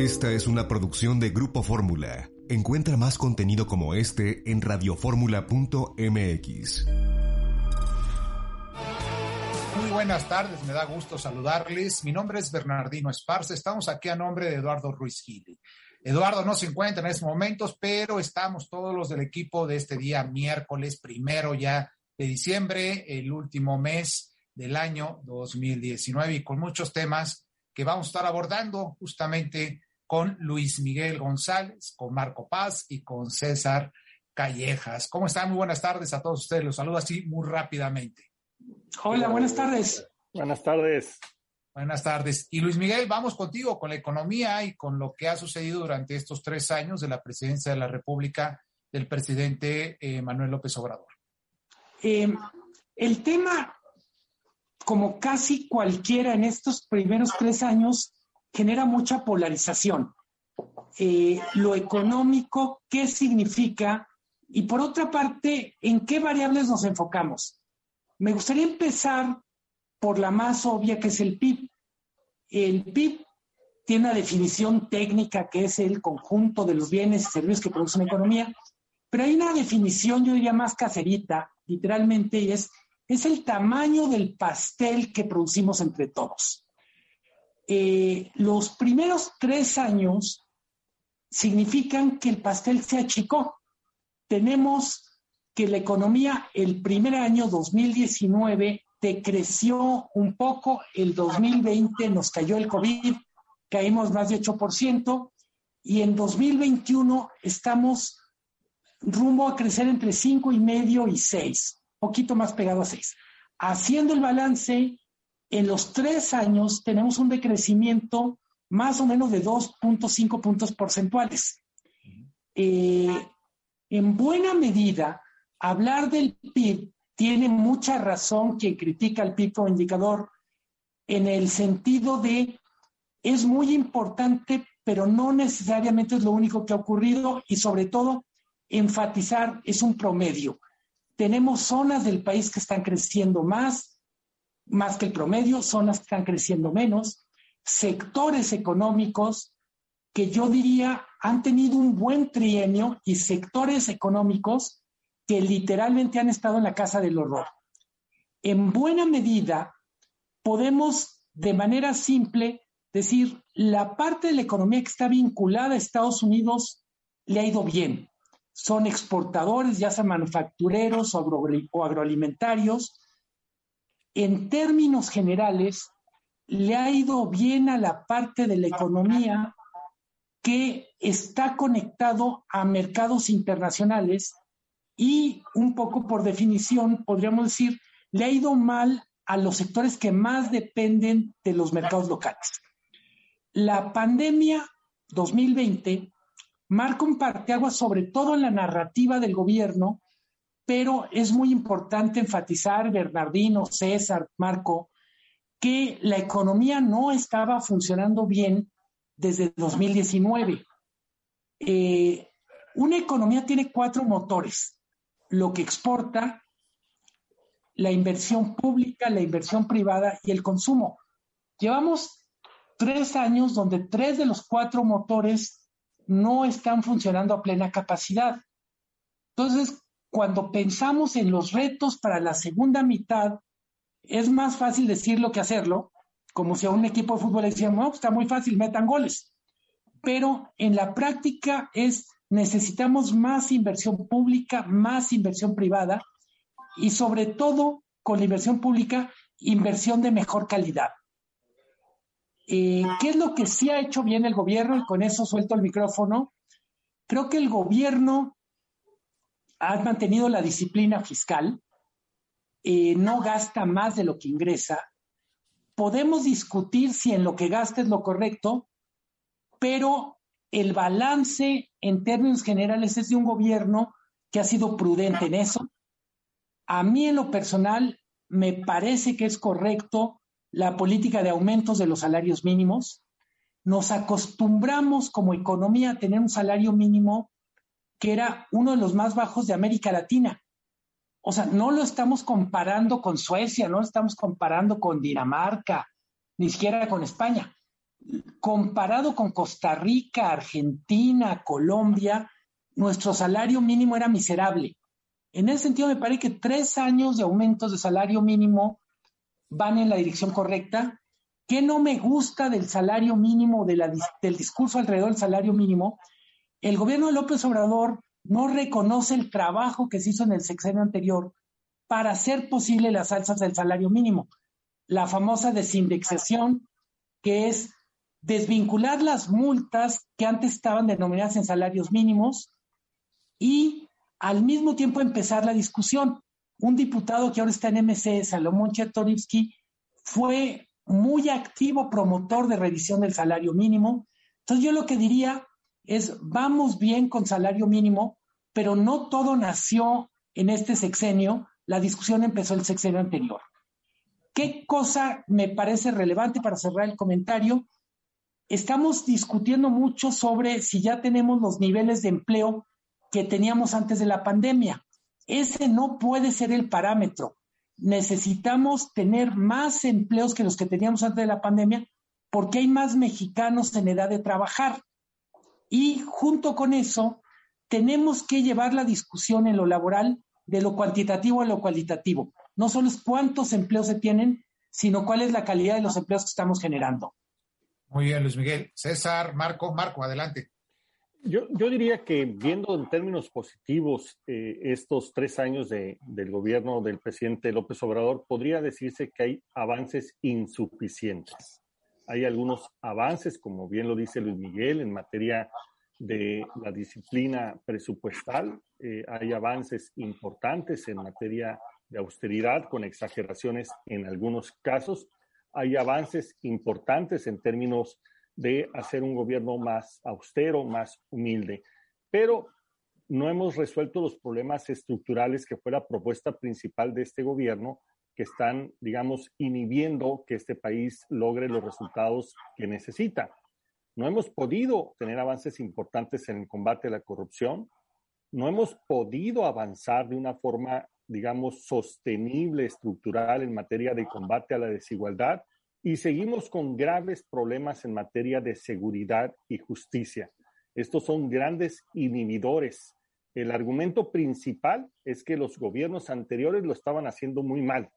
Esta es una producción de Grupo Fórmula. Encuentra más contenido como este en radioformula.mx. Muy buenas tardes, me da gusto saludarles. Mi nombre es Bernardino Esparza. Estamos aquí a nombre de Eduardo Ruiz Gili. Eduardo no se encuentra en estos momentos, pero estamos todos los del equipo de este día, miércoles primero ya de diciembre, el último mes del año 2019 y con muchos temas que vamos a estar abordando justamente con Luis Miguel González, con Marco Paz y con César Callejas. ¿Cómo están? Muy buenas tardes a todos ustedes. Los saludo así muy rápidamente. Hola, buenas tardes. Buenas tardes. Buenas tardes. Y Luis Miguel, vamos contigo con la economía y con lo que ha sucedido durante estos tres años de la presidencia de la República del presidente eh, Manuel López Obrador. Eh, el tema, como casi cualquiera en estos primeros tres años, genera mucha polarización. Eh, lo económico, qué significa y por otra parte, en qué variables nos enfocamos. Me gustaría empezar por la más obvia que es el PIB. El PIB tiene una definición técnica que es el conjunto de los bienes y servicios que produce una economía, pero hay una definición, yo diría más caserita, literalmente, y es, es el tamaño del pastel que producimos entre todos. Eh, los primeros tres años significan que el pastel se achicó. Tenemos que la economía el primer año 2019 decreció un poco, el 2020 nos cayó el COVID, caímos más de 8%, y en 2021 estamos rumbo a crecer entre 5 y medio y 6, poquito más pegado a 6. Haciendo el balance, en los tres años tenemos un decrecimiento más o menos de 2.5 puntos porcentuales. Eh, en buena medida, hablar del PIB tiene mucha razón quien critica el PIB como indicador en el sentido de es muy importante, pero no necesariamente es lo único que ha ocurrido y sobre todo enfatizar es un promedio. Tenemos zonas del país que están creciendo más, más que el promedio, zonas que están creciendo menos, sectores económicos que yo diría han tenido un buen trienio y sectores económicos que literalmente han estado en la casa del horror. En buena medida, podemos de manera simple decir, la parte de la economía que está vinculada a Estados Unidos le ha ido bien. Son exportadores, ya sean manufactureros o agroalimentarios, en términos generales, le ha ido bien a la parte de la economía que está conectado a mercados internacionales y un poco por definición, podríamos decir, le ha ido mal a los sectores que más dependen de los mercados locales. La pandemia 2020 marca un parteaguas sobre todo en la narrativa del gobierno pero es muy importante enfatizar, Bernardino, César, Marco, que la economía no estaba funcionando bien desde 2019. Eh, una economía tiene cuatro motores, lo que exporta, la inversión pública, la inversión privada y el consumo. Llevamos tres años donde tres de los cuatro motores no están funcionando a plena capacidad. Entonces, cuando pensamos en los retos para la segunda mitad, es más fácil decirlo que hacerlo, como si a un equipo de fútbol le decíamos, no, pues, está muy fácil, metan goles. Pero en la práctica es, necesitamos más inversión pública, más inversión privada y sobre todo con la inversión pública, inversión de mejor calidad. Eh, ¿Qué es lo que sí ha hecho bien el gobierno? Y con eso suelto el micrófono. Creo que el gobierno ha mantenido la disciplina fiscal, eh, no gasta más de lo que ingresa, podemos discutir si en lo que gasta es lo correcto, pero el balance en términos generales es de un gobierno que ha sido prudente en eso. A mí en lo personal me parece que es correcto la política de aumentos de los salarios mínimos. Nos acostumbramos como economía a tener un salario mínimo que era uno de los más bajos de América Latina. O sea, no lo estamos comparando con Suecia, no lo estamos comparando con Dinamarca, ni siquiera con España. Comparado con Costa Rica, Argentina, Colombia, nuestro salario mínimo era miserable. En ese sentido, me parece que tres años de aumentos de salario mínimo van en la dirección correcta. ¿Qué no me gusta del salario mínimo, del discurso alrededor del salario mínimo? El gobierno de López Obrador no reconoce el trabajo que se hizo en el sexenio anterior para hacer posible las alzas del salario mínimo. La famosa desindexación, que es desvincular las multas que antes estaban denominadas en salarios mínimos y al mismo tiempo empezar la discusión. Un diputado que ahora está en MC, Salomón Chertorivsky, fue muy activo promotor de revisión del salario mínimo. Entonces yo lo que diría es, vamos bien con salario mínimo, pero no todo nació en este sexenio, la discusión empezó el sexenio anterior. ¿Qué cosa me parece relevante para cerrar el comentario? Estamos discutiendo mucho sobre si ya tenemos los niveles de empleo que teníamos antes de la pandemia. Ese no puede ser el parámetro. Necesitamos tener más empleos que los que teníamos antes de la pandemia porque hay más mexicanos en edad de trabajar. Y junto con eso, tenemos que llevar la discusión en lo laboral de lo cuantitativo a lo cualitativo. No solo es cuántos empleos se tienen, sino cuál es la calidad de los empleos que estamos generando. Muy bien, Luis Miguel. César, Marco, Marco, adelante. Yo, yo diría que viendo en términos positivos eh, estos tres años de, del gobierno del presidente López Obrador, podría decirse que hay avances insuficientes. Hay algunos avances, como bien lo dice Luis Miguel, en materia de la disciplina presupuestal. Eh, hay avances importantes en materia de austeridad, con exageraciones en algunos casos. Hay avances importantes en términos de hacer un gobierno más austero, más humilde. Pero no hemos resuelto los problemas estructurales que fue la propuesta principal de este gobierno, que están, digamos, inhibiendo que este país logre los resultados que necesita. No hemos podido tener avances importantes en el combate a la corrupción. No hemos podido avanzar de una forma, digamos, sostenible, estructural en materia de combate a la desigualdad y seguimos con graves problemas en materia de seguridad y justicia. Estos son grandes inhibidores. El argumento principal es que los gobiernos anteriores lo estaban haciendo muy mal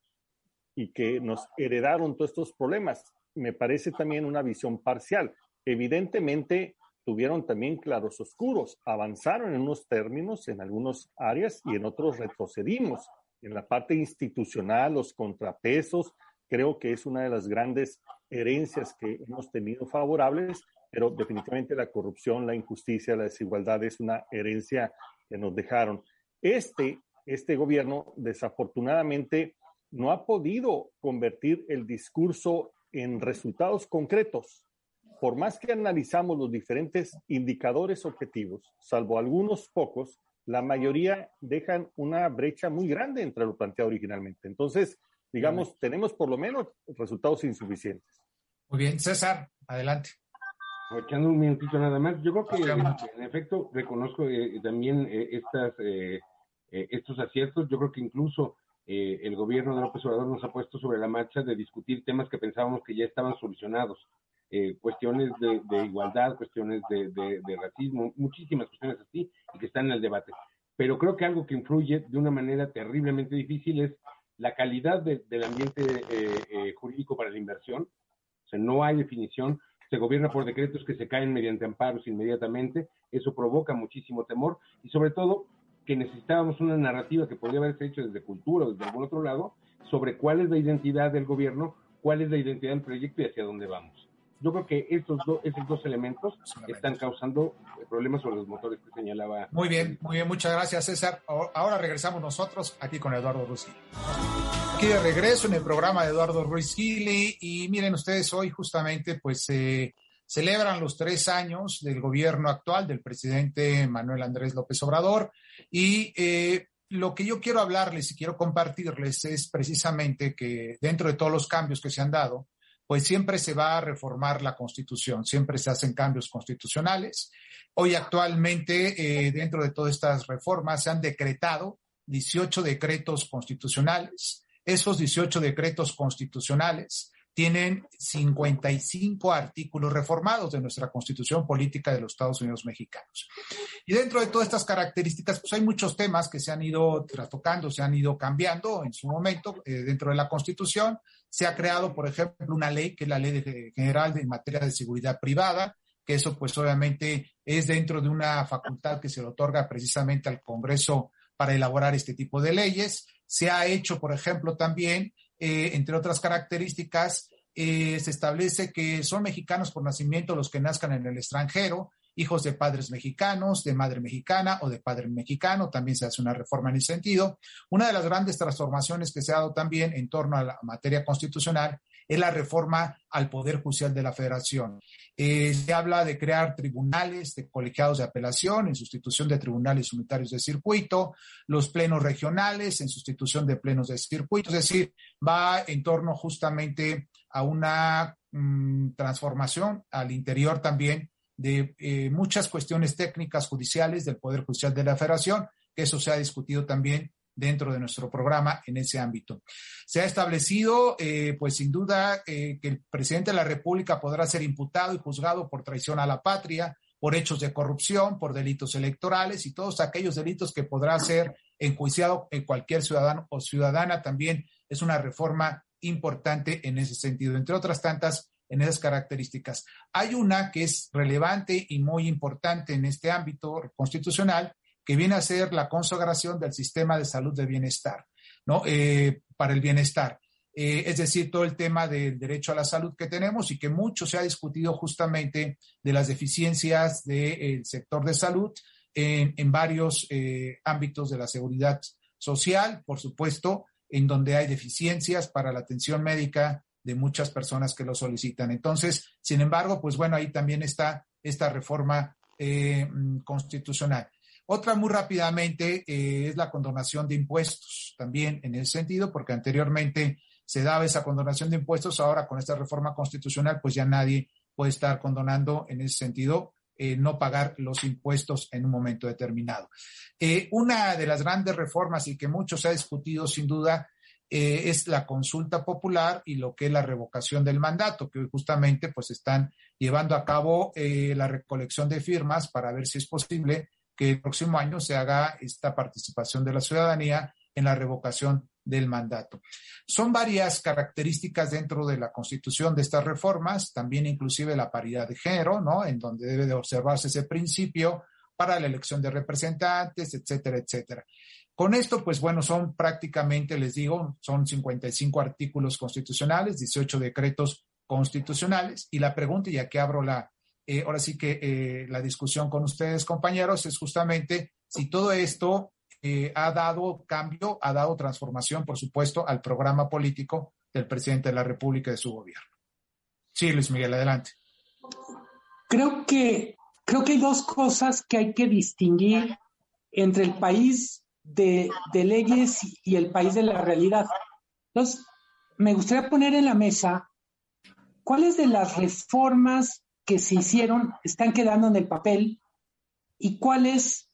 y que nos heredaron todos estos problemas. Me parece también una visión parcial. Evidentemente, tuvieron también claros oscuros, avanzaron en unos términos, en algunas áreas y en otros retrocedimos. En la parte institucional, los contrapesos, creo que es una de las grandes herencias que hemos tenido favorables, pero definitivamente la corrupción, la injusticia, la desigualdad es una herencia que nos dejaron. Este, este gobierno, desafortunadamente, no ha podido convertir el discurso en resultados concretos por más que analizamos los diferentes indicadores objetivos, salvo algunos pocos, la mayoría dejan una brecha muy grande entre lo planteado originalmente. Entonces, digamos, tenemos por lo menos resultados insuficientes. Muy bien, César, adelante. Echando un minutito nada más, yo creo que en, efecto reconozco eh, también eh, estas, eh, estos aciertos. Yo creo que incluso el gobierno de López Obrador nos ha puesto sobre la marcha de discutir temas que pensábamos que ya estaban solucionados. Eh, cuestiones de, igualdad, cuestiones de, racismo, muchísimas cuestiones así y que están en el debate. Pero creo que algo que influye de una manera terriblemente difícil es la calidad del ambiente eh, eh, jurídico para la inversión. O no hay definición, se gobierna por decretos que se caen mediante amparos inmediatamente, eso provoca muchísimo temor y sobre todo que necesitábamos una narrativa que podría haberse hecho desde cultura o desde algún otro lado sobre cuál es la identidad del gobierno, cuál es la identidad del proyecto y hacia dónde vamos. yo creo que estos, esos dos elementos están causando problemas sobre los motores que señalaba. Muy bien, muy bien, muchas gracias César. Ahora regresamos nosotros aquí con Eduardo Ruiz Aquí de regreso en el programa de Eduardo Ruiz Gili y miren ustedes hoy justamente pues eh, celebran los tres años del gobierno actual del presidente Manuel Andrés López Obrador y eh, lo que yo quiero hablarles y quiero compartirles es precisamente que dentro de todos los cambios que se han dado, pues siempre se va a reformar la constitución, siempre se hacen cambios constitucionales. Hoy actualmente, eh, dentro de todas estas reformas, se han decretado 18 decretos constitucionales. Esos 18 decretos constitucionales tienen 55 artículos reformados de nuestra constitución política de los Estados Unidos mexicanos. Y dentro de todas estas características, pues hay muchos temas que se han ido tratocando, se han ido cambiando en su momento eh, dentro de la constitución. Se ha creado, por ejemplo, una ley que es la ley general en materia de seguridad privada, que eso pues obviamente es dentro de una facultad que se le otorga precisamente al Congreso para elaborar este tipo de leyes. Se ha hecho, por ejemplo, también eh, entre otras características, eh, se establece que son mexicanos por nacimiento los que nazcan en el extranjero, hijos de padres mexicanos, de madre mexicana o de padre mexicano, también se hace una reforma en ese sentido. Una de las grandes transformaciones que se ha dado también en torno a la materia constitucional es la reforma al Poder Judicial de la Federación. Eh, se habla de crear tribunales de colegiados de apelación en sustitución de tribunales unitarios de circuito, los plenos regionales en sustitución de plenos de circuito, es decir, va en torno justamente a una mm, transformación al interior también de eh, muchas cuestiones técnicas judiciales del Poder Judicial de la Federación, que eso se ha discutido también dentro de nuestro programa en ese ámbito. Se ha establecido, eh, pues sin duda, eh, que el presidente de la República podrá ser imputado y juzgado por traición a la patria, por hechos de corrupción, por delitos electorales y todos aquellos delitos que podrá ser enjuiciado en cualquier ciudadano o ciudadana también es una reforma importante en ese sentido, entre otras tantas en esas características. Hay una que es relevante y muy importante en este ámbito constitucional, que viene a ser la consagración del sistema de salud de bienestar, ¿no? Eh, para el bienestar. Eh, es decir, todo el tema del derecho a la salud que tenemos y que mucho se ha discutido justamente de las deficiencias del sector de salud en, varios eh, ámbitos de la seguridad social, por supuesto, en donde hay deficiencias para la atención médica de muchas personas que lo solicitan. Entonces, sin embargo, pues bueno, ahí también está esta reforma constitucional. Otra muy rápidamente eh, es la condonación de impuestos, también en ese sentido, porque anteriormente se daba esa condonación de impuestos, ahora con esta reforma constitucional, pues ya nadie puede estar condonando en ese sentido eh, no pagar los impuestos en un momento determinado. Eh, una de las grandes reformas y que mucho se ha discutido sin duda es la consulta popular y lo que es la revocación del mandato, que justamente pues están llevando a cabo la recolección de firmas para ver si es posible que el próximo año se haga esta participación de la ciudadanía en la revocación del mandato. Son varias características dentro de la constitución de estas reformas, también inclusive la paridad de género, ¿no? En donde debe de observarse ese principio para la elección de representantes, etcétera, etcétera. Con esto, pues bueno, son prácticamente, les digo, son 55 artículos constitucionales, 18 decretos constitucionales, y la pregunta, ya que abro la, eh, ahora sí que eh, la discusión con ustedes, compañeros, es justamente si todo esto eh, ha dado cambio, ha dado transformación, por supuesto, al programa político del presidente de la República y de su gobierno. Sí, Luis Miguel, adelante. Creo que, creo que hay dos cosas que hay que distinguir entre el país de, leyes y el país de la realidad. Entonces, me gustaría poner en la mesa cuáles de las reformas que se hicieron están quedando en el papel y cuáles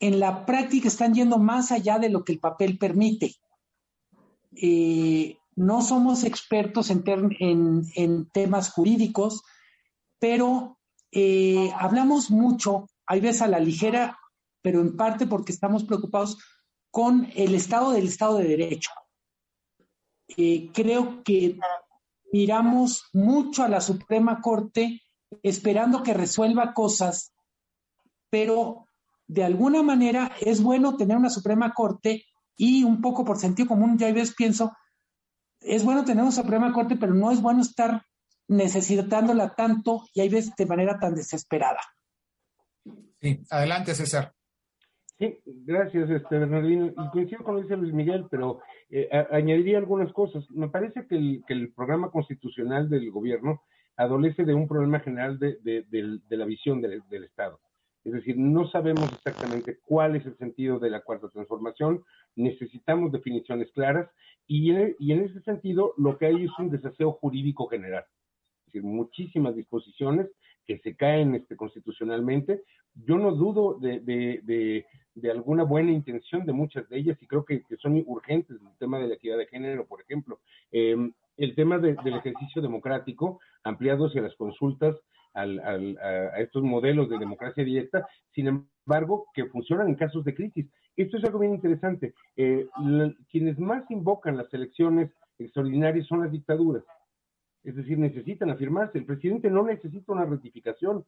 en la práctica están yendo más allá de lo que el papel permite. Eh, no somos expertos en, en, temas jurídicos, pero eh, hablamos mucho, hay veces a la ligera, pero en parte porque estamos preocupados con el estado del Estado de Derecho. Eh, creo que miramos mucho a la Suprema Corte esperando que resuelva cosas, pero de alguna manera es bueno tener una Suprema Corte y un poco por sentido común, ya veces pienso, es bueno tener una Suprema Corte, pero no es bueno estar necesitándola tanto y hay veces de manera tan desesperada. Sí, adelante César. Sí, gracias, este, Bernardino. Y coincido con lo dice Luis Miguel, pero eh, añadiría algunas cosas. Me parece que el, programa constitucional del gobierno adolece de un problema general de, la visión del, Estado. Es decir, no sabemos exactamente cuál es el sentido de la cuarta transformación, necesitamos definiciones claras y y en ese sentido lo que hay es un desaseo jurídico general. Es decir, muchísimas disposiciones que se caen este, constitucionalmente. Yo no dudo de, de, de, alguna buena intención de muchas de ellas y creo que, que, son urgentes. El tema de la equidad de género, por ejemplo. Eh, el tema del ejercicio democrático ampliado hacia las consultas al, al, a, estos modelos de democracia directa, sin embargo, que funcionan en casos de crisis. Esto es algo bien interesante. Eh, quienes más invocan las elecciones extraordinarias son las dictaduras es decir, necesitan afirmarse. El presidente no necesita una ratificación.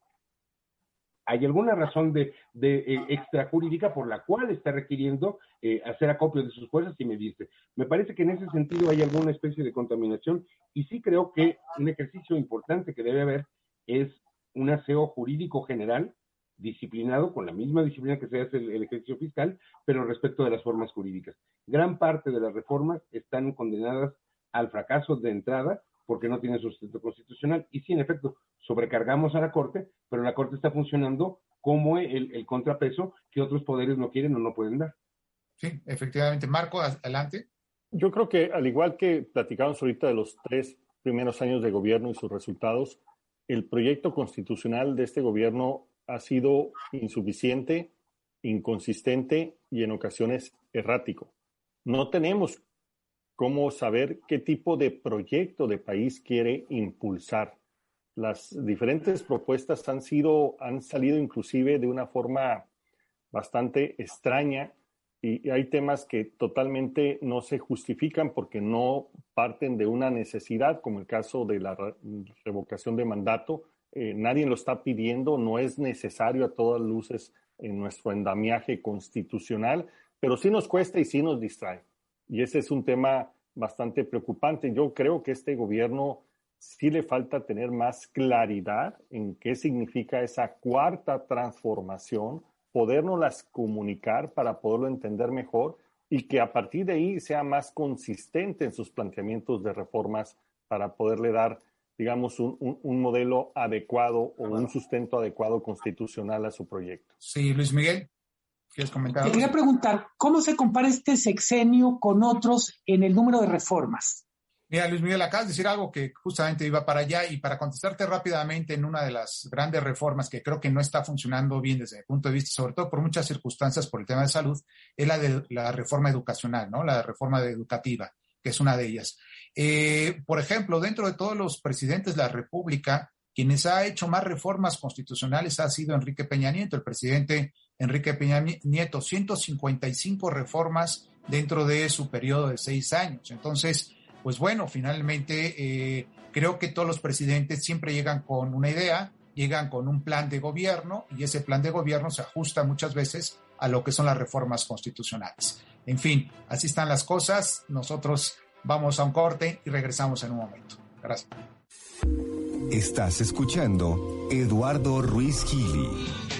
¿Hay alguna razón de, eh, extrajurídica por la cual está requiriendo eh, hacer acopio de sus fuerzas y medirse? Me parece que en ese sentido hay alguna especie de contaminación y sí creo que un ejercicio importante que debe haber es un aseo jurídico general disciplinado con la misma disciplina que se hace el, el, ejercicio fiscal, pero respecto de las formas jurídicas. Gran parte de las reformas están condenadas al fracaso de entrada porque no tiene sustento constitucional. Y sí, en efecto, sobrecargamos a la Corte, pero la Corte está funcionando como el, el contrapeso que otros poderes no quieren o no pueden dar. Sí, efectivamente. Marco, adelante. Yo creo que al igual que platicamos ahorita de los tres primeros años de gobierno y sus resultados, el proyecto constitucional de este gobierno ha sido insuficiente, inconsistente y en ocasiones errático. No tenemos cómo saber qué tipo de proyecto de país quiere impulsar. Las diferentes propuestas han sido, han salido inclusive de una forma bastante extraña y hay temas que totalmente no se justifican porque no parten de una necesidad, como el caso de la revocación de mandato. Eh, nadie lo está pidiendo, no es necesario a todas luces en nuestro endamiaje constitucional, pero sí nos cuesta y sí nos distrae. Y ese es un tema bastante preocupante. Yo creo que este gobierno sí le falta tener más claridad en qué significa esa cuarta transformación, podernos comunicar para poderlo entender mejor y que a partir de ahí sea más consistente en sus planteamientos de reformas para poderle dar, digamos, un, un, un modelo adecuado o un sustento adecuado constitucional a su proyecto. Sí, Luis Miguel. ¿Quieres comentar? Te quería preguntar, ¿cómo se compara este sexenio con otros en el número de reformas? Mira, Luis Miguel, acabas de decir algo que justamente iba para allá y para contestarte rápidamente en una de las grandes reformas que creo que no está funcionando bien desde el punto de vista, sobre todo por muchas circunstancias por el tema de salud, es la de la reforma educacional, ¿no? La reforma educativa, que es una de ellas. Eh, por ejemplo, dentro de todos los presidentes de la República, quienes ha hecho más reformas constitucionales ha sido Enrique Peña Nieto, el presidente Enrique Peña Nieto, 155 reformas dentro de su periodo de seis años. Entonces, pues bueno, finalmente eh, creo que todos los presidentes siempre llegan con una idea, llegan con un plan de gobierno y ese plan de gobierno se ajusta muchas veces a lo que son las reformas constitucionales. En fin, así están las cosas. Nosotros vamos a un corte y regresamos en un momento. Gracias. Estás escuchando Eduardo Ruiz Gili.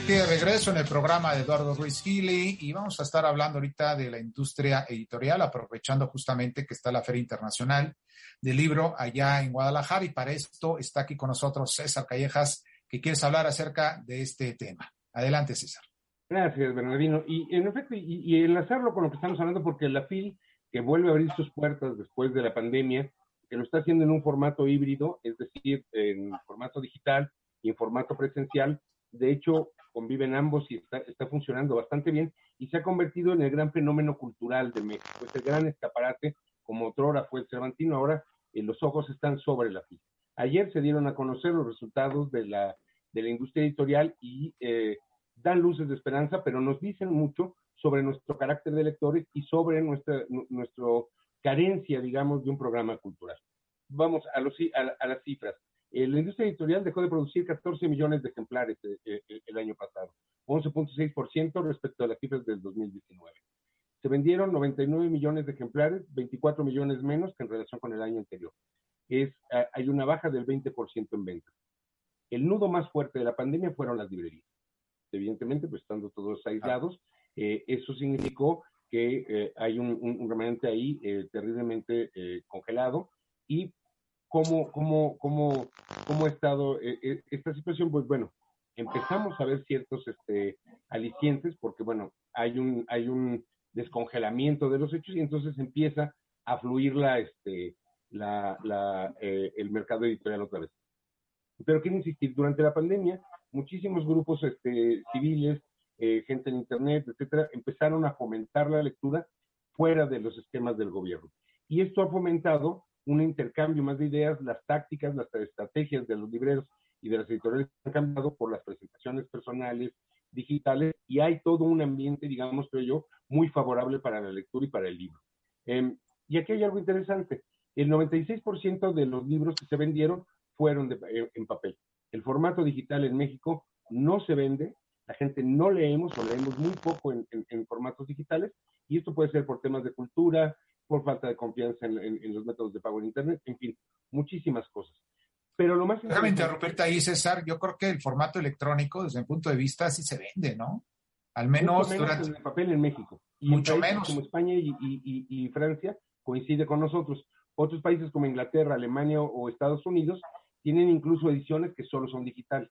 De regreso en el programa de Eduardo Ruiz Gili y vamos a estar hablando ahorita de la industria editorial, aprovechando justamente que está la Feria Internacional del Libro allá en Guadalajara y para esto está aquí con nosotros César Callejas, que quieres hablar acerca de este tema. Adelante, César. Gracias, Bernardino. Y en efecto, y, y enlazarlo con lo que estamos hablando, porque la FIL, que vuelve a abrir sus puertas después de la pandemia, que lo está haciendo en un formato híbrido, es decir, en formato digital y en formato presencial. De hecho, conviven ambos y está, funcionando bastante bien y se ha convertido en el gran fenómeno cultural de México. Es el gran escaparate, como otrora fue el Cervantino, ahora eh, los ojos están sobre la pista. Ayer se dieron a conocer los resultados de la, de la industria editorial y eh, dan luces de esperanza, pero nos dicen mucho sobre nuestro carácter de lectores y sobre nuestra, nuestro carencia, digamos, de un programa cultural. Vamos a, los, a, a las cifras. Eh, la industria editorial dejó de producir 14 millones de ejemplares eh, eh, el año pasado, 11.6% respecto a las cifras del 2019. Se vendieron 99 millones de ejemplares, 24 millones menos que en relación con el año anterior. es, hay una baja del 20% en ventas. El nudo más fuerte de la pandemia fueron las librerías. Evidentemente, pues estando todos aislados, eh, eso significó que eh, hay un, remanente ahí eh, terriblemente congelado y cómo, cómo, cómo, cómo ha estado esta situación, pues bueno, empezamos a ver ciertos este, alicientes porque bueno, hay un, hay un descongelamiento de los hechos y entonces empieza a fluir la, este, la, el mercado editorial otra vez. Pero quiero insistir, durante la pandemia, muchísimos grupos este, civiles, eh, gente en Internet, etcétera, empezaron a fomentar la lectura fuera de los esquemas del gobierno. Y esto ha fomentado un intercambio más de ideas, las tácticas, las estrategias de los libreros y de las editoriales han cambiado por las presentaciones personales, digitales, y hay todo un ambiente, digamos, creo yo, muy favorable para la lectura y para el libro. Em, y aquí hay algo interesante. El 96% de los libros que se vendieron fueron eh, en papel. El formato digital en México no se vende, la gente no leemos o leemos muy poco en, formatos digitales y esto puede ser por temas de cultura, por falta de confianza en, los métodos de pago en Internet, en fin, muchísimas cosas. Pero lo más... Déjame interrumpirte ahí, César. Yo creo que el formato electrónico, desde mi punto de vista, sí se vende, ¿no? Al menos, durante... el papel en México. Y mucho menos. Como España y Francia coincide con nosotros. Otros países como Inglaterra, Alemania o Estados Unidos tienen incluso ediciones que solo son digitales.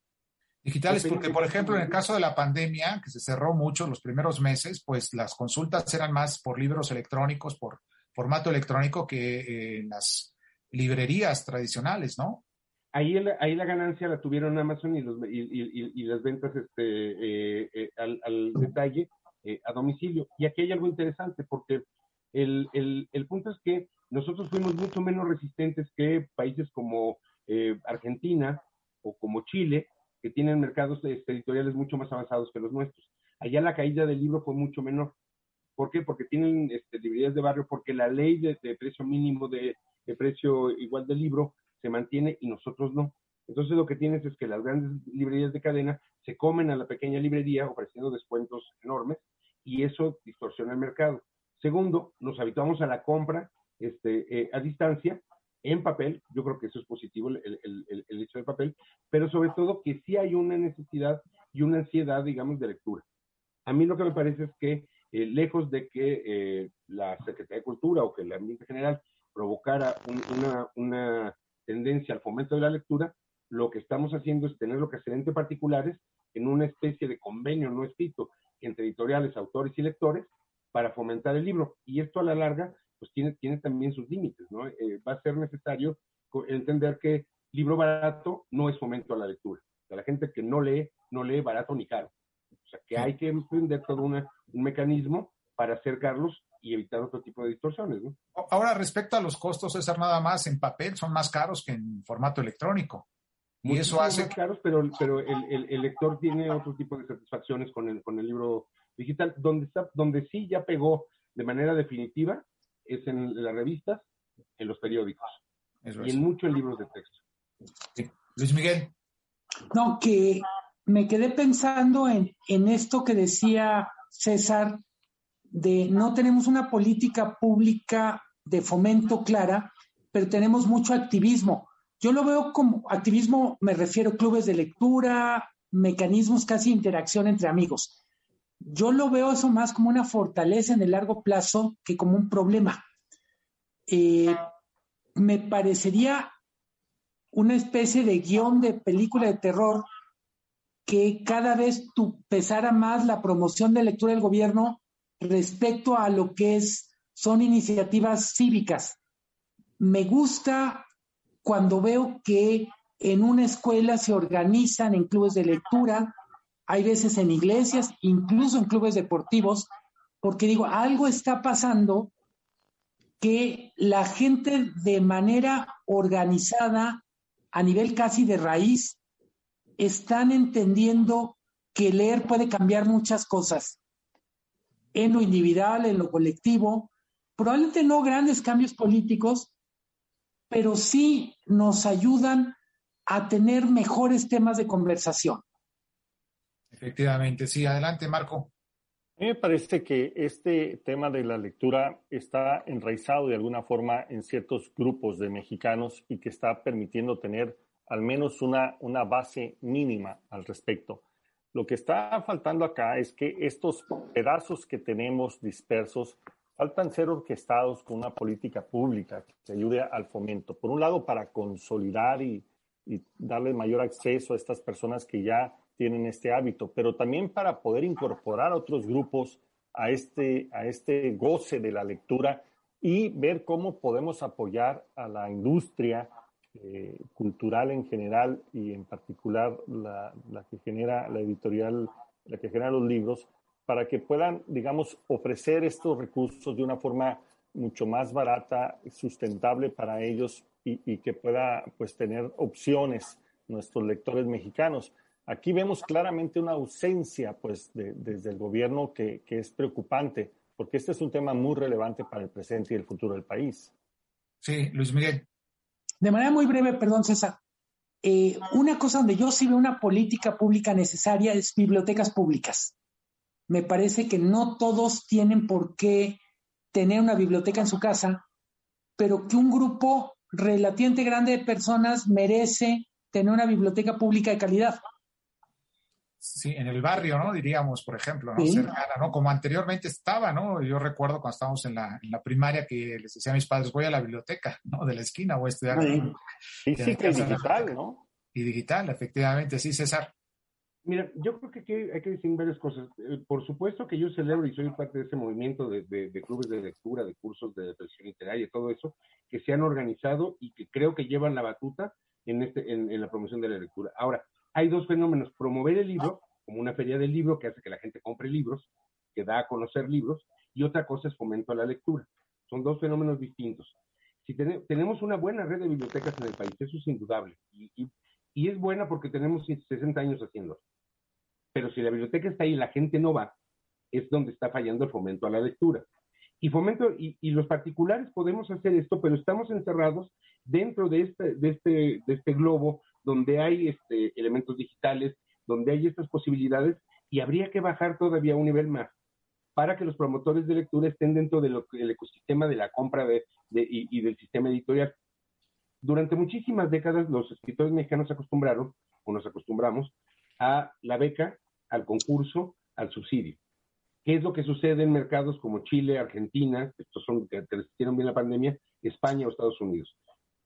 Digitales, porque por ejemplo en el caso de la pandemia, que se cerró mucho los primeros meses, pues las consultas eran más por libros electrónicos, por formato electrónico que eh, en las librerías tradicionales, ¿no? Ahí, ahí la ganancia la tuvieron Amazon y, los, y, las ventas este, eh, eh, al, detalle a domicilio. Y aquí hay algo interesante porque el, el punto es que nosotros fuimos mucho menos resistentes que países como eh, Argentina o como Chile, que tienen mercados este, editoriales mucho más avanzados que los nuestros. Allá la caída del libro fue mucho menor. ¿Por qué? Porque tienen este, librerías de barrio, porque la ley de, precio mínimo, de, precio igual del libro, se mantiene y nosotros no. Entonces lo que tienes es que las grandes librerías de cadena se comen a la pequeña librería ofreciendo descuentos enormes y eso distorsiona el mercado. Segundo, nos habituamos a la compra este, eh, a distancia en papel, yo creo que eso es positivo, el, hecho del papel, pero sobre todo que sí hay una necesidad y una ansiedad, digamos, de lectura. A mí lo que me parece es que, eh, lejos de que eh, la Secretaría de Cultura o que el ambiente general provocara una, tendencia al fomento de la lectura, lo que estamos haciendo es tener lo que ente particulares en una especie de convenio no escrito entre editoriales, autores y lectores para fomentar el libro. Y esto a la larga pues tiene, tiene también sus límites, ¿no? Eh, va a ser necesario entender que libro barato no es fomento a la lectura. O la gente que no lee, no lee barato ni caro. O sea, que hay que emprender todo un mecanismo para acercarlos y evitar otro tipo de distorsiones, ¿no? Ahora, respecto a los costos, César, nada más en papel son más caros que en formato electrónico. Y eso hace... Más caros, pero, pero el, el, lector tiene otro tipo de satisfacciones con el, con el libro digital, donde, está, donde sí ya pegó de manera definitiva es en las revistas, en los periódicos y en muchos libros de texto. Luis Miguel. No, que me quedé pensando en, en esto que decía César, de no tenemos una política pública de fomento clara, pero tenemos mucho activismo. Yo lo veo como activismo, me refiero a clubes de lectura, mecanismos casi de interacción entre amigos. Yo lo veo eso más como una fortaleza en el largo plazo que como un problema. Eh, me parecería una especie de guion de película de terror que cada vez tu pesara más la promoción de lectura del gobierno respecto a lo que es, son iniciativas cívicas. Me gusta cuando veo que en una escuela se organizan en clubes de lectura, hay veces en iglesias, incluso en clubes deportivos, porque digo, algo está pasando que la gente de manera organizada, a nivel casi de raíz, están entendiendo que leer puede cambiar muchas cosas, en lo individual, en lo colectivo, probablemente no grandes cambios políticos, pero sí nos ayudan a tener mejores temas de conversación. Efectivamente, sí. Adelante, Marco. A mí me parece que este tema de la lectura está enraizado de alguna forma en ciertos grupos de mexicanos y que está permitiendo tener al menos una, una base mínima al respecto. Lo que está faltando acá es que estos pedazos que tenemos dispersos faltan ser orquestados con una política pública que ayude al fomento. Por un lado, para consolidar y, y darle mayor acceso a estas personas que ya tienen este hábito, pero también para poder incorporar a otros grupos a este, a este goce de la lectura y ver cómo podemos apoyar a la industria eh, cultural en general y en particular la, la, que genera la editorial, la que genera los libros, para que puedan, digamos, ofrecer estos recursos de una forma mucho más barata, sustentable para ellos y, y que pueda pues tener opciones nuestros lectores mexicanos. Aquí vemos claramente una ausencia, pues, de, desde el gobierno que, es preocupante, porque este es un tema muy relevante para el presente y el futuro del país. Sí, Luis Miguel. De manera muy breve, perdón, César. Eh, una cosa donde yo sí veo una política pública necesaria es bibliotecas públicas. Me parece que no todos tienen por qué tener una biblioteca en su casa, pero que un grupo relativamente grande de personas merece tener una biblioteca pública de calidad sí, en el barrio, ¿no? Diríamos, por ejemplo, ¿no? Sí. Cercana, ¿no? Como anteriormente estaba, ¿no? Yo recuerdo cuando estábamos en la, en la, primaria que les decía a mis padres, voy a la biblioteca, ¿no? De la esquina, voy a estudiar. Sí, sí, que digital, ¿no? Y digital, efectivamente, sí, César. Mira, yo creo que aquí hay que decir varias cosas. Eh, por supuesto que yo celebro y soy parte de ese movimiento de, de, de clubes de lectura, de cursos de depresión literaria, todo eso, que se han organizado y que creo que llevan la batuta en, este, en, en la promoción de la lectura. Ahora, hay dos fenómenos. Promover el libro, como una feria del libro que hace que la gente compre libros, que da a conocer libros, y otra cosa es fomento a la lectura. Son dos fenómenos distintos. Si ten tenemos una buena red de bibliotecas en el país, eso es indudable. Y, y, y, es buena porque tenemos 60 años haciéndolo. Pero si la biblioteca está ahí y la gente no va, es donde está fallando el fomento a la lectura. Y fomento, y, y los particulares podemos hacer esto, pero estamos encerrados dentro de este, de este, de este globo donde hay este, elementos digitales, donde hay estas posibilidades, y habría que bajar todavía un nivel más para que los promotores de lectura estén dentro del de ecosistema de la compra de, y, del sistema editorial. Durante muchísimas décadas los escritores mexicanos se acostumbraron, o nos acostumbramos, a la beca, al concurso, al subsidio. ¿Qué es lo que sucede en mercados como Chile, Argentina, estos son que resistieron bien la pandemia, España o Estados Unidos?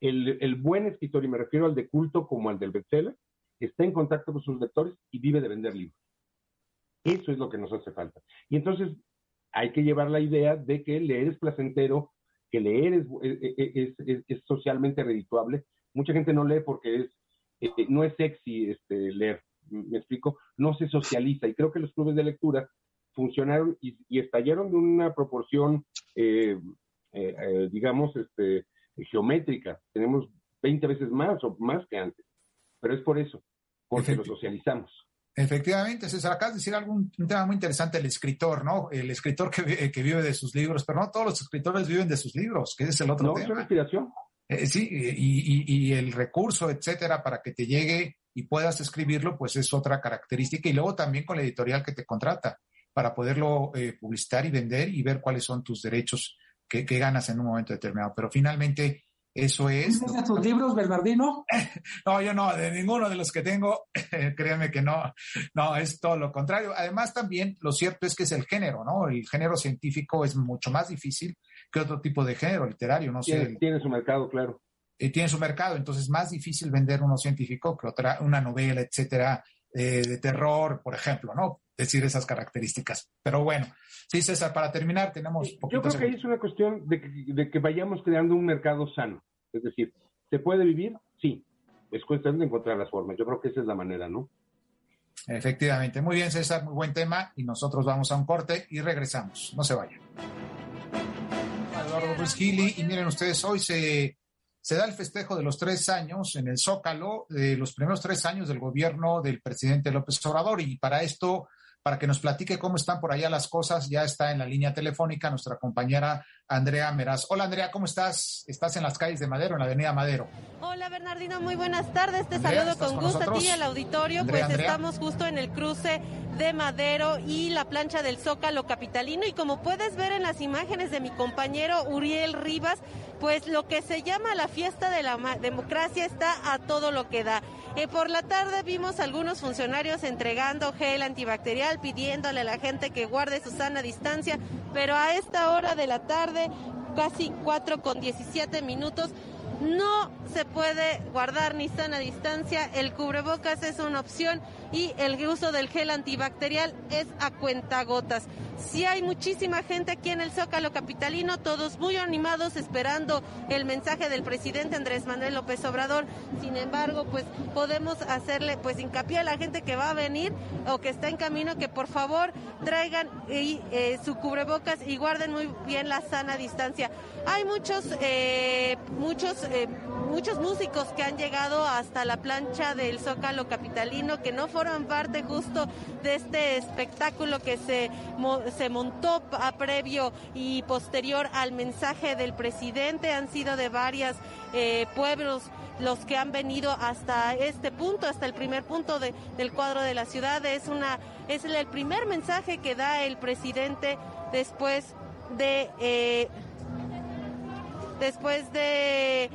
El, el, buen escritor, y me refiero al de culto como al del bestseller, está en contacto con sus lectores y vive de vender libros. Eso es lo que nos hace falta. Y entonces hay que llevar la idea de que leer es placentero, que leer es, es, es, es socialmente redituable. Mucha gente no lee porque es, eh, no es sexy este, leer, me explico, no se socializa. Y creo que los clubes de lectura funcionaron y, estallaron de una proporción, eh, eh, eh digamos, este, geométrica. Tenemos 20 veces más o más que antes. Pero es por eso, porque lo socializamos. Efectivamente, César, acabas de decir algún un tema muy interesante, el escritor, ¿no? El escritor que, que, vive de sus libros, pero no todos los escritores viven de sus libros, que es el otro no, tema. Es una inspiración. Eh, sí, y, y, y, el recurso, etcétera, para que te llegue y puedas escribirlo, pues es otra característica. Y luego también con la editorial que te contrata, para poderlo eh, publicitar y vender y ver cuáles son tus derechos que, que ganas en un momento determinado. Pero finalmente, eso es. ¿Tienes tus libros, Bernardino? no, yo no, de ninguno de los que tengo, créeme que no, no, es todo lo contrario. Además, también lo cierto es que es el género, ¿no? El género científico es mucho más difícil que otro tipo de género literario, no tiene, sé. Tiene su mercado, claro. Eh, tiene su mercado, entonces es más difícil vender uno científico que otra, una novela, etcétera, eh, de terror, por ejemplo, ¿no? Decir esas características. Pero bueno, sí, César, para terminar, tenemos. Yo creo que ahí es una cuestión de que, de que, vayamos creando un mercado sano. Es decir, ¿se puede vivir? Sí. Es cuestión de encontrar las formas. Yo creo que esa es la manera, ¿no? Efectivamente. Muy bien, César, muy buen tema. Y nosotros vamos a un corte y regresamos. No se vayan. Eduardo Ruiz Gili, y miren ustedes, hoy se se da el festejo de los tres años en el Zócalo, de los primeros tres años del gobierno del presidente López Obrador. Y para esto, para que nos platique cómo están por allá las cosas, ya está en la línea telefónica nuestra compañera Andrea Meraz. Hola Andrea, ¿cómo estás? Estás en las calles de Madero, en la avenida Madero. Hola Bernardino, muy buenas tardes. Te saludo con, gusto a ti y al auditorio. pues estamos justo en el cruce de Madero y la plancha del Zócalo Capitalino. Y como puedes ver en las imágenes de mi compañero Uriel Rivas, pues lo que se llama la fiesta de la democracia está a todo lo que da. Eh, por la tarde vimos algunos funcionarios entregando gel antibacterial, pidiéndole a la gente que guarde su sana distancia, pero a esta hora de la tarde, casi 4 con 17 minutos, no se puede guardar ni sana distancia, el cubrebocas es una opción y el uso del gel antibacterial es a cuentagotas. Sí hay muchísima gente aquí en el Zócalo Capitalino, todos muy animados esperando el mensaje del presidente Andrés Manuel López Obrador. Sin embargo, pues podemos hacerle pues hincapié a la gente que va a venir o que está en camino que por favor traigan eh, su cubrebocas y guarden muy bien la sana distancia. Hay muchos, eh, muchos, eh, muchos músicos que han llegado hasta la plancha del Zócalo Capitalino que no forman parte justo de este espectáculo que se se montó a previo y posterior al mensaje del presidente. Han sido de varios eh, pueblos los que han venido hasta este punto, hasta el primer punto del cuadro de la ciudad. Es, una, es el primer mensaje que da el presidente después de... Eh, después de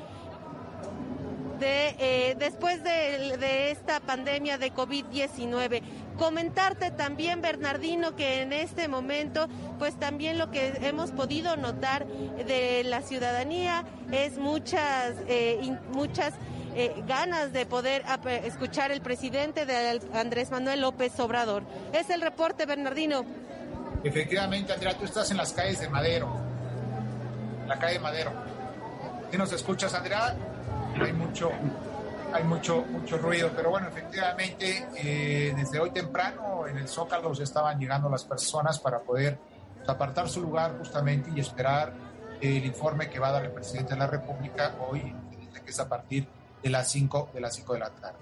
de, eh, después de, esta pandemia de COVID-19. Comentarte también, Bernardino, que en este momento, pues también lo que hemos podido notar de la ciudadanía es muchas, eh, muchas eh, ganas de poder escuchar el presidente de Andrés Manuel López Obrador. Es el reporte, Bernardino. Efectivamente, Andrea, tú estás en las calles de Madero, la calle Madero. ¿Sí nos escuchas, Andrea? Hay mucho, hay mucho, mucho ruido, pero bueno, efectivamente, eh, desde hoy temprano en el Zócalo ya estaban llegando las personas para poder apartar su lugar justamente y esperar el informe que va a dar el presidente de la República hoy, que es a partir de las 5 de las 5 de la tarde.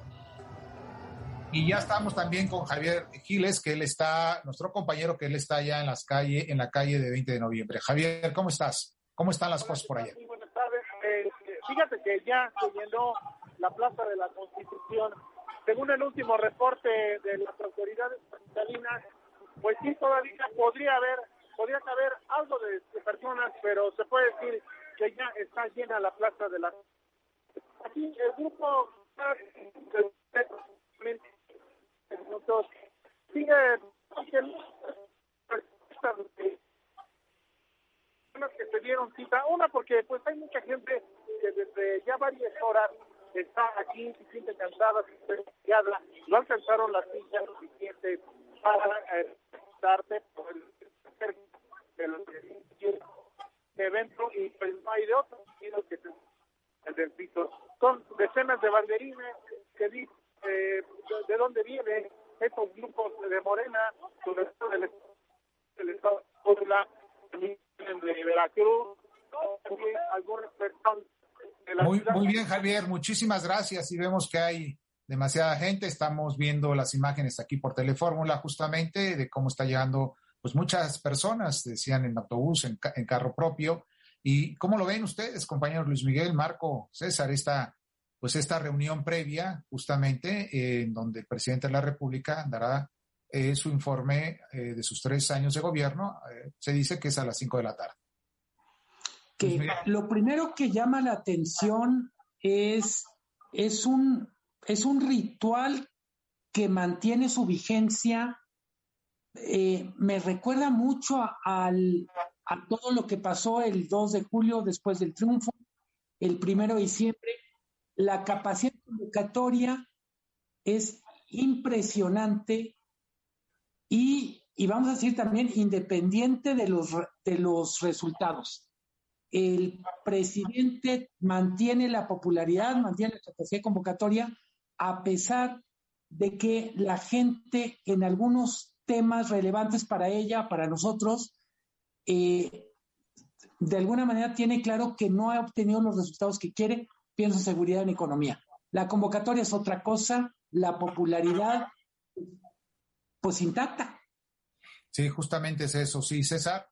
Y ya estamos también con Javier Giles, que él está, nuestro compañero, que él está ya en las calles, en la calle de 20 de noviembre. Javier, ¿cómo estás? ¿Cómo están las cosas por allá? Fíjate que ya se llenó la Plaza de la Constitución. Según el último reporte de las autoridades capitalinas, pues sí, todavía podría haber, podría haber algo de, personas, pero se puede decir que ya está llena la Plaza de la Aquí el grupo sigue que se dieron cita, una porque pues hay mucha gente que desde ya varias horas está aquí, se siente cansada, se habla, no alcanzaron las sillas suficientes para eh, darte por el evento y pues hay de otro sino que el del. Son decenas de banderines que dicen eh, de, dónde vienen estos grupos de Morena, sobre todo del, estado de Veracruz, algunas personas muy, muy bien, Javier, muchísimas gracias. Y vemos que hay demasiada gente. Estamos viendo las imágenes aquí por Telefórmula justamente de cómo está llegando pues muchas personas, decían en autobús, en, carro propio. ¿Y cómo lo ven ustedes, compañeros Luis Miguel, Marco, César, esta, pues esta reunión previa justamente en donde el presidente de la República dará eh, su informe eh, de sus tres años de gobierno? Eh, se dice que es a las cinco de la tarde que lo primero que llama la atención es, es, un, es un ritual que mantiene su vigencia. Eh, me recuerda mucho a, al, a todo lo que pasó el 2 de julio después del triunfo, el 1 de diciembre. La capacidad convocatoria es impresionante y, y, vamos a decir también independiente de los, de los resultados el presidente mantiene la popularidad, mantiene la capacidad convocatoria, a pesar de que la gente en algunos temas relevantes para ella, para nosotros, eh, de alguna manera tiene claro que no ha obtenido los resultados que quiere, pienso seguridad en economía. La convocatoria es otra cosa, la popularidad, pues intacta. Sí, justamente es eso, sí, César.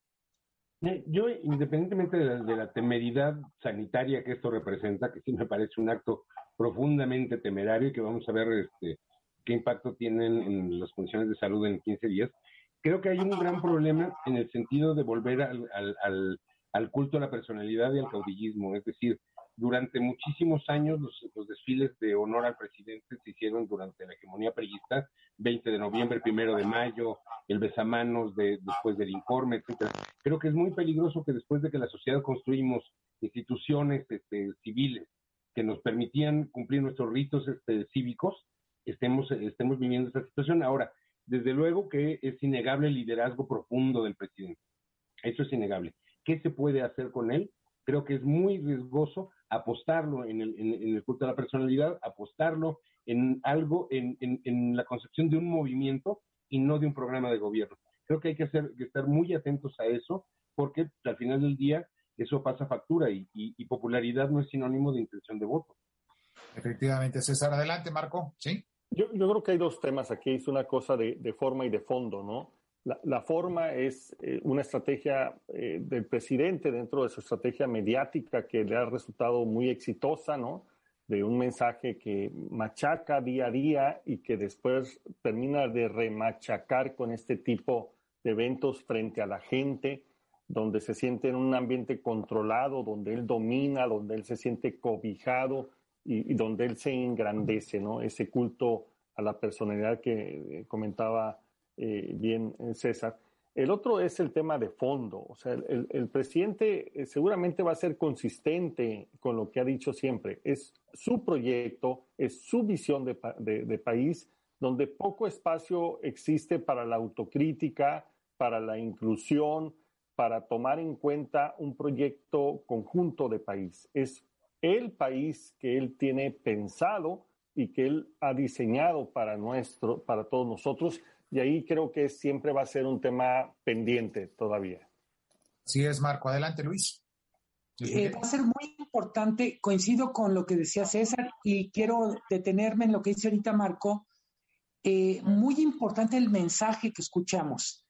Yo, independientemente de la, temeridad sanitaria que esto representa, que sí me parece un acto profundamente temerario y que vamos a ver este, qué impacto tienen en las condiciones de salud en 15 días, creo que hay un gran problema en el sentido de volver al, al, al culto a la personalidad y al caudillismo. Es decir, durante muchísimos años los, desfiles de honor al presidente se hicieron durante la hegemonía periodista, 20 de noviembre, primero de mayo, el besamanos de, después del informe, etcétera. Creo que es muy peligroso que después de que la sociedad construimos instituciones este, civiles que nos permitían cumplir nuestros ritos este, cívicos, estemos, estemos viviendo esta situación. Ahora, desde luego que es innegable el liderazgo profundo del presidente. Eso es innegable. ¿Qué se puede hacer con él? Creo que es muy riesgoso apostarlo en el, en, el culto de la personalidad, apostarlo en algo, en, en, la concepción de un movimiento y no de un programa de gobierno. Creo que hay que, hacer, que estar muy atentos a eso, porque al final del día eso pasa factura y, y, popularidad no es sinónimo de intención de voto. Efectivamente, César. Adelante, Marco. Sí. Yo, yo creo que hay dos temas aquí. Es una cosa de, de forma y de fondo, ¿no? La, forma es eh, una estrategia eh, del presidente dentro de su estrategia mediática que le ha resultado muy exitosa, ¿no? De un mensaje que machaca día a día y que después termina de remachacar con este tipo de eventos frente a la gente, donde se siente en un ambiente controlado, donde él domina, donde él se siente cobijado y, y donde él se engrandece, ¿no? Ese culto a la personalidad que eh, comentaba eh, bien, eh, César. El otro es el tema de fondo. O sea, el, presidente eh, seguramente va a ser consistente con lo que ha dicho siempre. Es su proyecto, es su visión de, país, donde poco espacio existe para la autocrítica, para la inclusión, para tomar en cuenta un proyecto conjunto de país. Es el país que él tiene pensado y que él ha diseñado para nuestro, para todos nosotros y ahí creo que siempre va a ser un tema pendiente todavía. Sí es, Marco. Adelante, Luis. Eh, va a ser muy importante, coincido con lo que decía César y quiero detenerme en lo que dice ahorita Marco. Eh, muy importante el mensaje que escuchamos.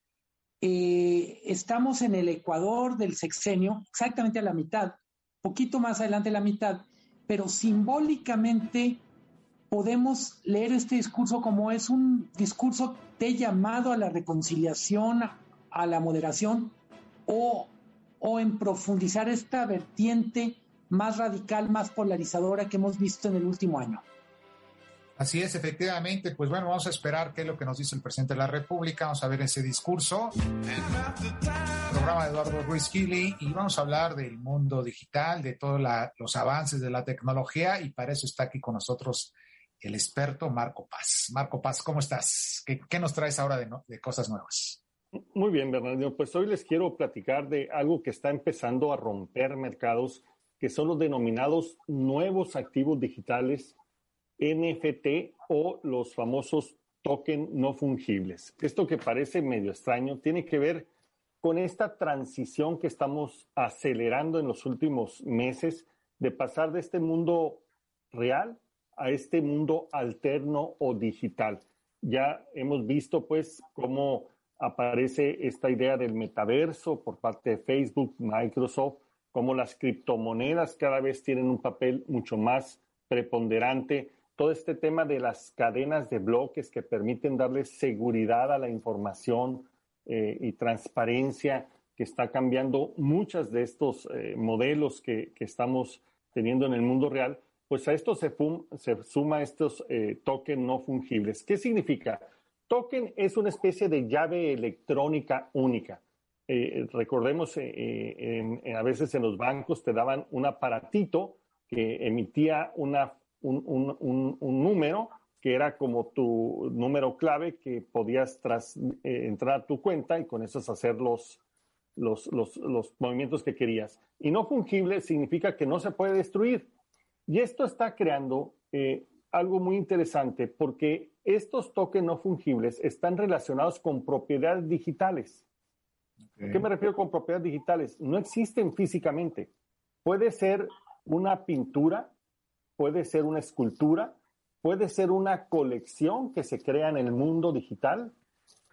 Eh, estamos en el Ecuador del sexenio, exactamente a la mitad, poquito más adelante de la mitad, pero simbólicamente podemos leer este discurso como es un discurso de llamado a la reconciliación, a la moderación o, o en profundizar esta vertiente más radical, más polarizadora que hemos visto en el último año. Así es, efectivamente. Pues bueno, vamos a esperar qué es lo que nos dice el presidente de la República. Vamos a ver ese discurso. programa de Eduardo Ruiz Gili y vamos a hablar del mundo digital, de todos los avances de la tecnología y para eso está aquí con nosotros el experto Marco Paz. Marco Paz, ¿cómo estás? ¿Qué, nos traes ahora de, cosas nuevas? Muy bien, Bernardino. Pues hoy les quiero platicar de algo que está empezando a romper mercados, que son los denominados nuevos activos digitales, NFT o los famosos token no fungibles. Esto que parece medio extraño tiene que ver con esta transición que estamos acelerando en los últimos meses de pasar de este mundo real a este mundo alterno o digital. Ya hemos visto pues cómo aparece esta idea del metaverso por parte de Facebook, Microsoft, cómo las criptomonedas cada vez tienen un papel mucho más preponderante. Todo este tema de las cadenas de bloques que permiten darle seguridad a la información eh, y transparencia que está cambiando muchos de estos eh, modelos que, que estamos teniendo en el mundo real pues a esto se, suma estos eh, tokens no fungibles. ¿Qué significa? Token es una especie de llave electrónica única. Eh, recordemos, eh, a veces en los bancos te daban un aparatito que emitía un, número que era como tu número clave que podías entrar a tu cuenta y con eso hacer los movimientos que querías. Y no fungible significa que no se puede destruir y esto está creando eh, algo muy interesante porque estos tokens no fungibles están relacionados con propiedades digitales. ¿Qué me refiero con propiedades digitales? No existen físicamente. Puede ser una pintura, puede ser una escultura, puede ser una colección que se crea en el mundo digital,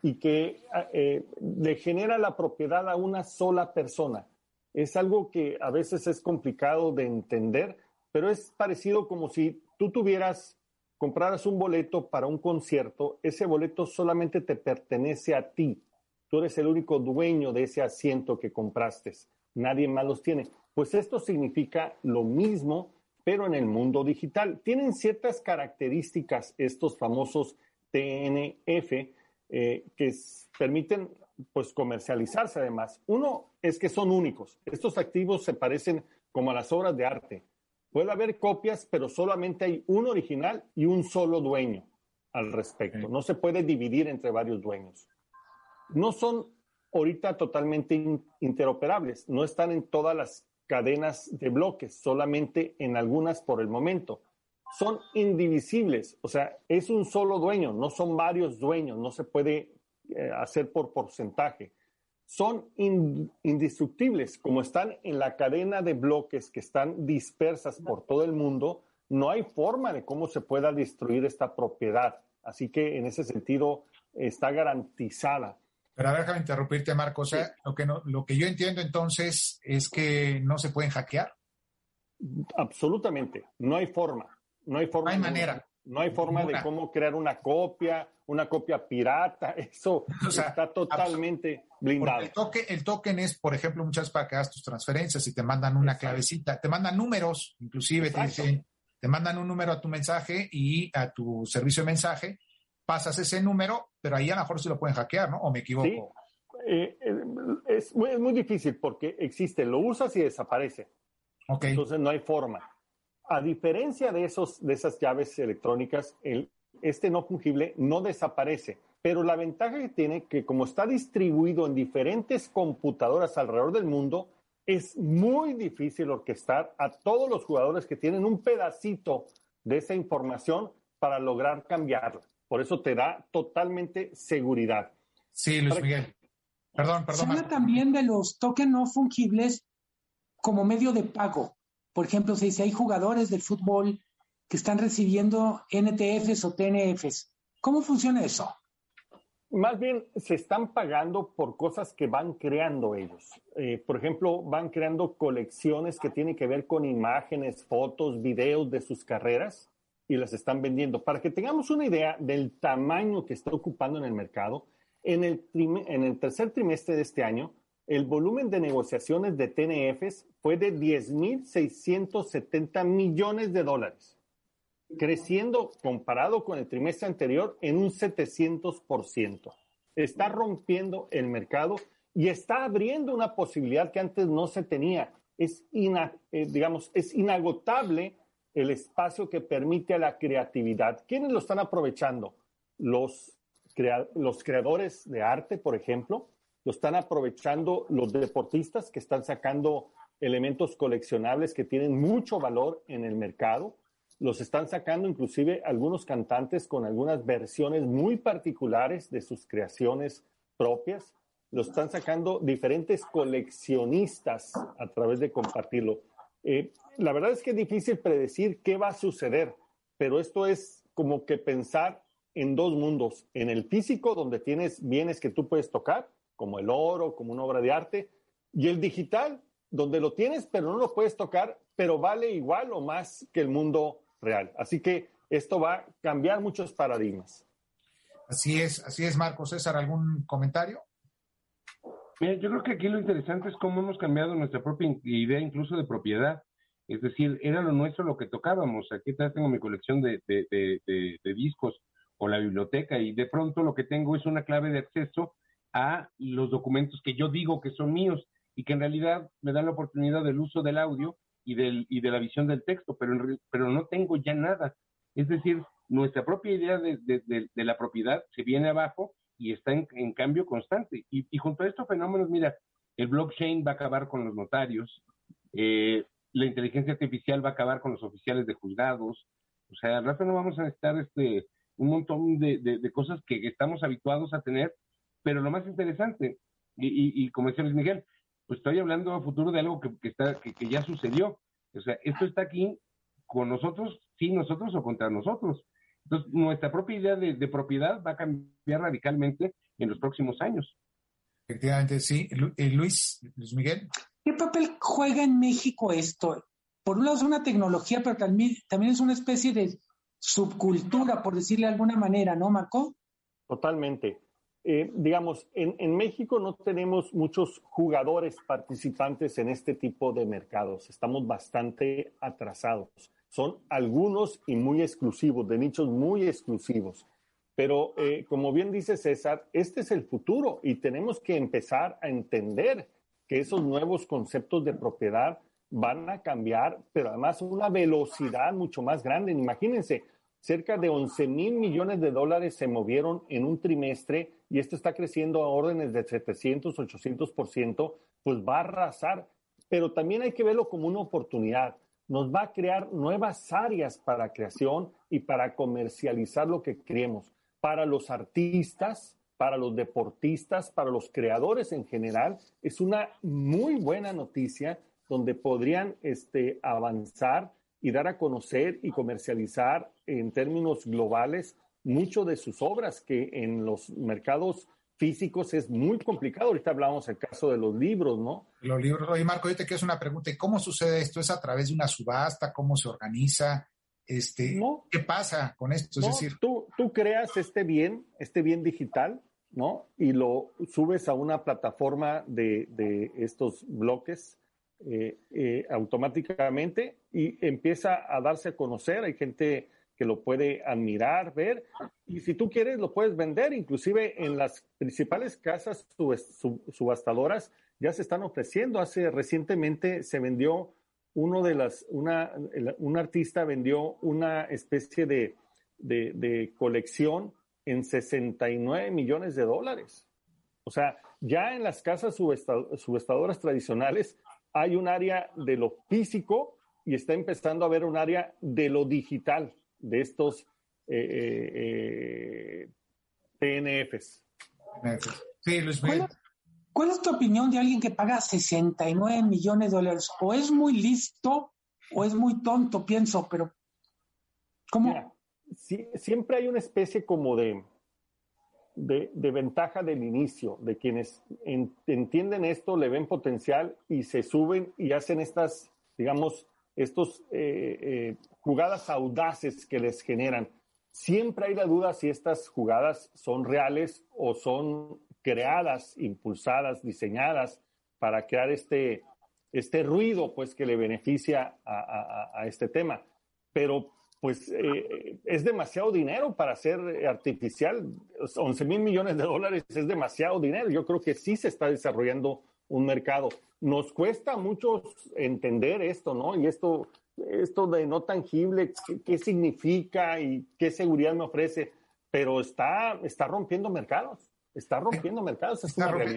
y que eh, le genera la propiedad a una sola persona. Es algo que a veces es complicado de entender, pero es parecido como si tú tuvieras, compraras un boleto para un concierto, ese boleto solamente te pertenece a ti. Tú eres el único dueño de ese asiento que compraste. Nadie más los tiene. Pues esto significa lo mismo, pero en el mundo digital. Tienen ciertas características estos famosos TNF eh, que permiten pues comercializarse además. Uno es que son únicos. Estos activos se parecen como a las obras de arte. Puede haber copias, pero solamente hay un original y un solo dueño al respecto. No se puede dividir entre varios dueños. No son ahorita totalmente interoperables, no están en todas las cadenas de bloques, solamente en algunas por el momento. Son indivisibles, o sea, es un solo dueño, no son varios dueños, no se puede eh, hacer por porcentaje. Son indestructibles, como están en la cadena de bloques que están dispersas por todo el mundo, no hay forma de cómo se pueda destruir esta propiedad. Así que en ese sentido está garantizada. Pero a ver, déjame interrumpirte, Marco. O sea, lo, que no, lo que yo entiendo entonces es que no se pueden hackear. Absolutamente. No hay forma. No hay forma. No hay manera. No hay forma de cómo crear una copia, una copia pirata. Eso está totalmente blindado. El token, el token es, por ejemplo, muchas veces para que hagas tus transferencias y te mandan una clavecita, te mandan números, inclusive te dicen, te mandan un número a tu mensaje y a tu servicio de mensaje pasas ese número, pero ahí a lo mejor se lo pueden hackear, ¿no? ¿O me equivoco? Sí. Eh, eh, es, muy, es, muy, difícil porque existe, lo usas y desaparece. Okay. Entonces no hay forma. A diferencia de, esos, de esas llaves electrónicas, el, este no fungible no desaparece. Pero la ventaja que tiene que como está distribuido en diferentes computadoras alrededor del mundo, es muy difícil orquestar a todos los jugadores que tienen un pedacito de esa información para lograr cambiarla. Por eso te da totalmente seguridad. Sí, Luis Miguel. Perdón, perdón. Se habla también de los tokens no fungibles como medio de pago. Por ejemplo, se dice, hay jugadores del fútbol que están recibiendo NTFs o TNFs. ¿Cómo funciona eso? Más bien se están pagando por cosas que van creando ellos. Eh, por ejemplo, van creando colecciones que tienen que ver con imágenes, fotos, videos de sus carreras y las están vendiendo. Para que tengamos una idea del tamaño que está ocupando en el mercado, en el, en el tercer trimestre de este año, el volumen de negociaciones de TNFs fue de 10.670 millones de dólares, creciendo comparado con el trimestre anterior en un 700%. Está rompiendo el mercado y está abriendo una posibilidad que antes no se tenía. Es, eh, digamos, es inagotable el espacio que permite a la creatividad. ¿Quiénes lo están aprovechando? Los, los creadores de arte, por ejemplo, lo están aprovechando los deportistas que están sacando elementos coleccionables que tienen mucho valor en el mercado. Los están sacando inclusive algunos cantantes con algunas versiones muy particulares de sus creaciones propias. Lo están sacando diferentes coleccionistas a través de compartirlo. Eh, la verdad es que es difícil predecir qué va a suceder, pero esto es como que pensar en dos mundos, en el físico, donde tienes bienes que tú puedes tocar, como el oro, como una obra de arte, y el digital, donde lo tienes, pero no lo puedes tocar, pero vale igual o más que el mundo real. Así que esto va a cambiar muchos paradigmas. Así es, así es, Marco. César, ¿algún comentario? yo creo que aquí lo interesante es cómo hemos cambiado nuestra propia idea incluso de propiedad. Es decir, era lo nuestro lo que tocábamos. Aquí tengo mi colección de, discos o la biblioteca y de pronto lo que tengo es una clave de acceso a los documentos que yo digo que son míos y que en realidad me dan la oportunidad del uso del audio y, del, y de la visión del texto, pero, pero no tengo ya nada. Es decir, nuestra propia idea de, la propiedad se viene abajo y está en, cambio constante. Y, y, junto a estos fenómenos, mira, el blockchain va a acabar con los notarios, eh, la inteligencia artificial va a acabar con los oficiales de juzgados. O sea, al rato no vamos a necesitar este, un montón de, de, cosas que estamos habituados a tener, pero lo más interesante, y, y, como decía Luis Miguel, pues estoy hablando a futuro de algo que, que está, que, que, ya sucedió. O sea, esto está aquí con nosotros, sin nosotros o contra nosotros. Entonces, nuestra propia idea de, propiedad va a cambiar radicalmente en los próximos años. Efectivamente, sí. Eh, Luis, Luis Miguel. ¿Qué papel juega en México esto? Por un lado es una tecnología, pero también, también es una especie de subcultura, por decirle de alguna manera, ¿no, Marco? Totalmente. Eh, digamos, en, en, México no tenemos muchos jugadores participantes en este tipo de mercados. Estamos bastante atrasados. Son algunos y muy exclusivos, de nichos muy exclusivos. Pero eh, como bien dice César, este es el futuro y tenemos que empezar a entender que esos nuevos conceptos de propiedad van a cambiar, pero además una velocidad mucho más grande. Imagínense, cerca de 11 mil millones de dólares se movieron en un trimestre y esto está creciendo a órdenes de 700, 800%, pues va a arrasar. Pero también hay que verlo como una oportunidad. Nos va a crear nuevas áreas para creación y para comercializar lo que creemos. Para los artistas, para los deportistas, para los creadores en general, es una muy buena noticia donde podrían este, avanzar y dar a conocer y comercializar en términos globales mucho de sus obras, que en los mercados físicos es muy complicado. Ahorita hablábamos el caso de los libros, ¿no? Los libros. Oye, Marco, yo te quiero hacer una pregunta. ¿Cómo sucede esto? ¿Es a través de una subasta? ¿Cómo se organiza? Este, ¿Qué pasa con esto? Es decir, tú, tú creas este bien, este bien digital, ¿no? Y lo subes a una plataforma de, de estos bloques eh, eh, automáticamente y empieza a darse a conocer. Hay gente que lo puede admirar, ver, y si tú quieres lo puedes vender, inclusive en las principales casas subastadoras ya se están ofreciendo. Hace recientemente se vendió uno de las, una, un artista vendió una especie de, de, colección en 69 millones de dólares. O sea, ya en las casas subestadoras tradicionales hay un área de lo físico y está empezando a haber un área de lo digital de estos eh, eh, PNFs. Sí, Luis ¿Cuál, es tu opinión de alguien que paga 69 millones de dólares? O es muy listo o es muy tonto, pienso, pero ¿cómo? siempre hay una especie como de, de, ventaja del inicio, de quienes entienden esto, le ven potencial y se suben y hacen estas, digamos, estos eh, jugadas audaces que les generan. Siempre hay la duda si estas jugadas son reales o son creadas, impulsadas, diseñadas para crear este, este ruido pues que le beneficia a, este tema. Pero pues eh, es demasiado dinero para ser artificial. 11 mil millones de dólares es demasiado dinero. Yo creo que sí se está desarrollando un mercado. Nos cuesta mucho entender esto, ¿no? Y esto esto de no tangible, qué, significa y qué seguridad me ofrece, pero está, está rompiendo mercados. Está rompiendo mercados.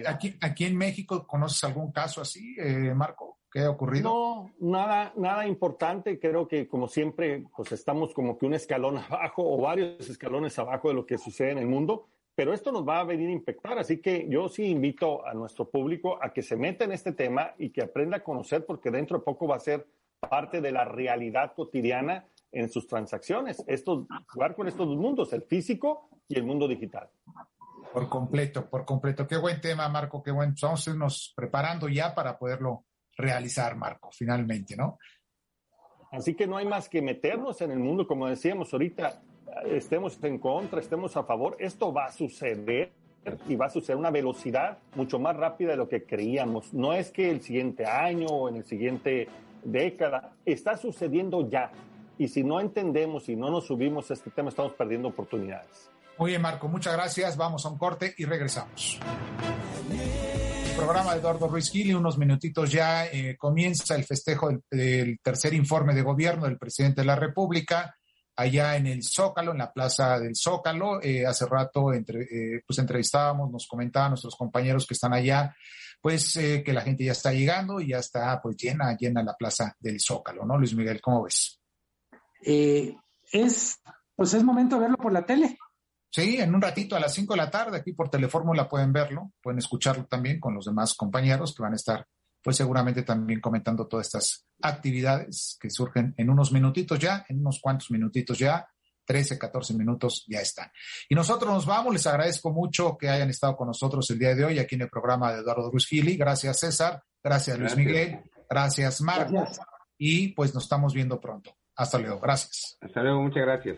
aquí, aquí en México, ¿conoces algún caso así, eh, Marco? ¿Qué ha ocurrido? No, nada, nada importante. Creo que, como siempre, pues estamos como que un escalón abajo o varios escalones abajo de lo que sucede en el mundo. Pero esto nos va a venir a impactar. Así que yo sí invito a nuestro público a que se meta en este tema y que aprenda a conocer, porque dentro de poco va a ser parte de la realidad cotidiana en sus transacciones. Esto, jugar con estos dos mundos, el físico y el mundo digital. Por completo, por completo. Qué buen tema, Marco, qué buen. Vamos a irnos preparando ya para poderlo realizar, Marco, finalmente, ¿no? Así que no hay más que meternos en el mundo, como decíamos ahorita, estemos en contra, estemos a favor, esto va a suceder y va a suceder a una velocidad mucho más rápida de lo que creíamos. No es que el siguiente año o en el siguiente década, está sucediendo ya. Y si no entendemos y no nos subimos a este tema, estamos perdiendo oportunidades. Muy bien, Marco, muchas gracias. Vamos a un corte y regresamos. Programa de Eduardo Ruiz Gil unos minutitos ya eh, comienza el festejo del, tercer informe de gobierno del presidente de la República allá en el Zócalo, en la plaza del Zócalo. Eh, hace rato entre, eh, pues entrevistábamos, nos comentaban nuestros compañeros que están allá pues eh, que la gente ya está llegando y ya está pues llena, llena la plaza del Zócalo, ¿no? Luis Miguel, ¿cómo ves? Es, pues es momento de verlo por la tele. Sí, en un ratito a las 5 de la tarde, aquí por Telefórmula pueden verlo, pueden escucharlo también con los demás compañeros que van a estar, pues seguramente también comentando todas estas actividades que surgen en unos minutitos ya, en unos cuantos minutitos ya, 13, 14 minutos ya están. Y nosotros nos vamos, les agradezco mucho que hayan estado con nosotros el día de hoy aquí en el programa de Eduardo Ruiz Gili. Gracias César, gracias, Luis Miguel, gracias Marco. Y pues nos estamos viendo pronto. Hasta luego, gracias. Hasta luego, muchas gracias.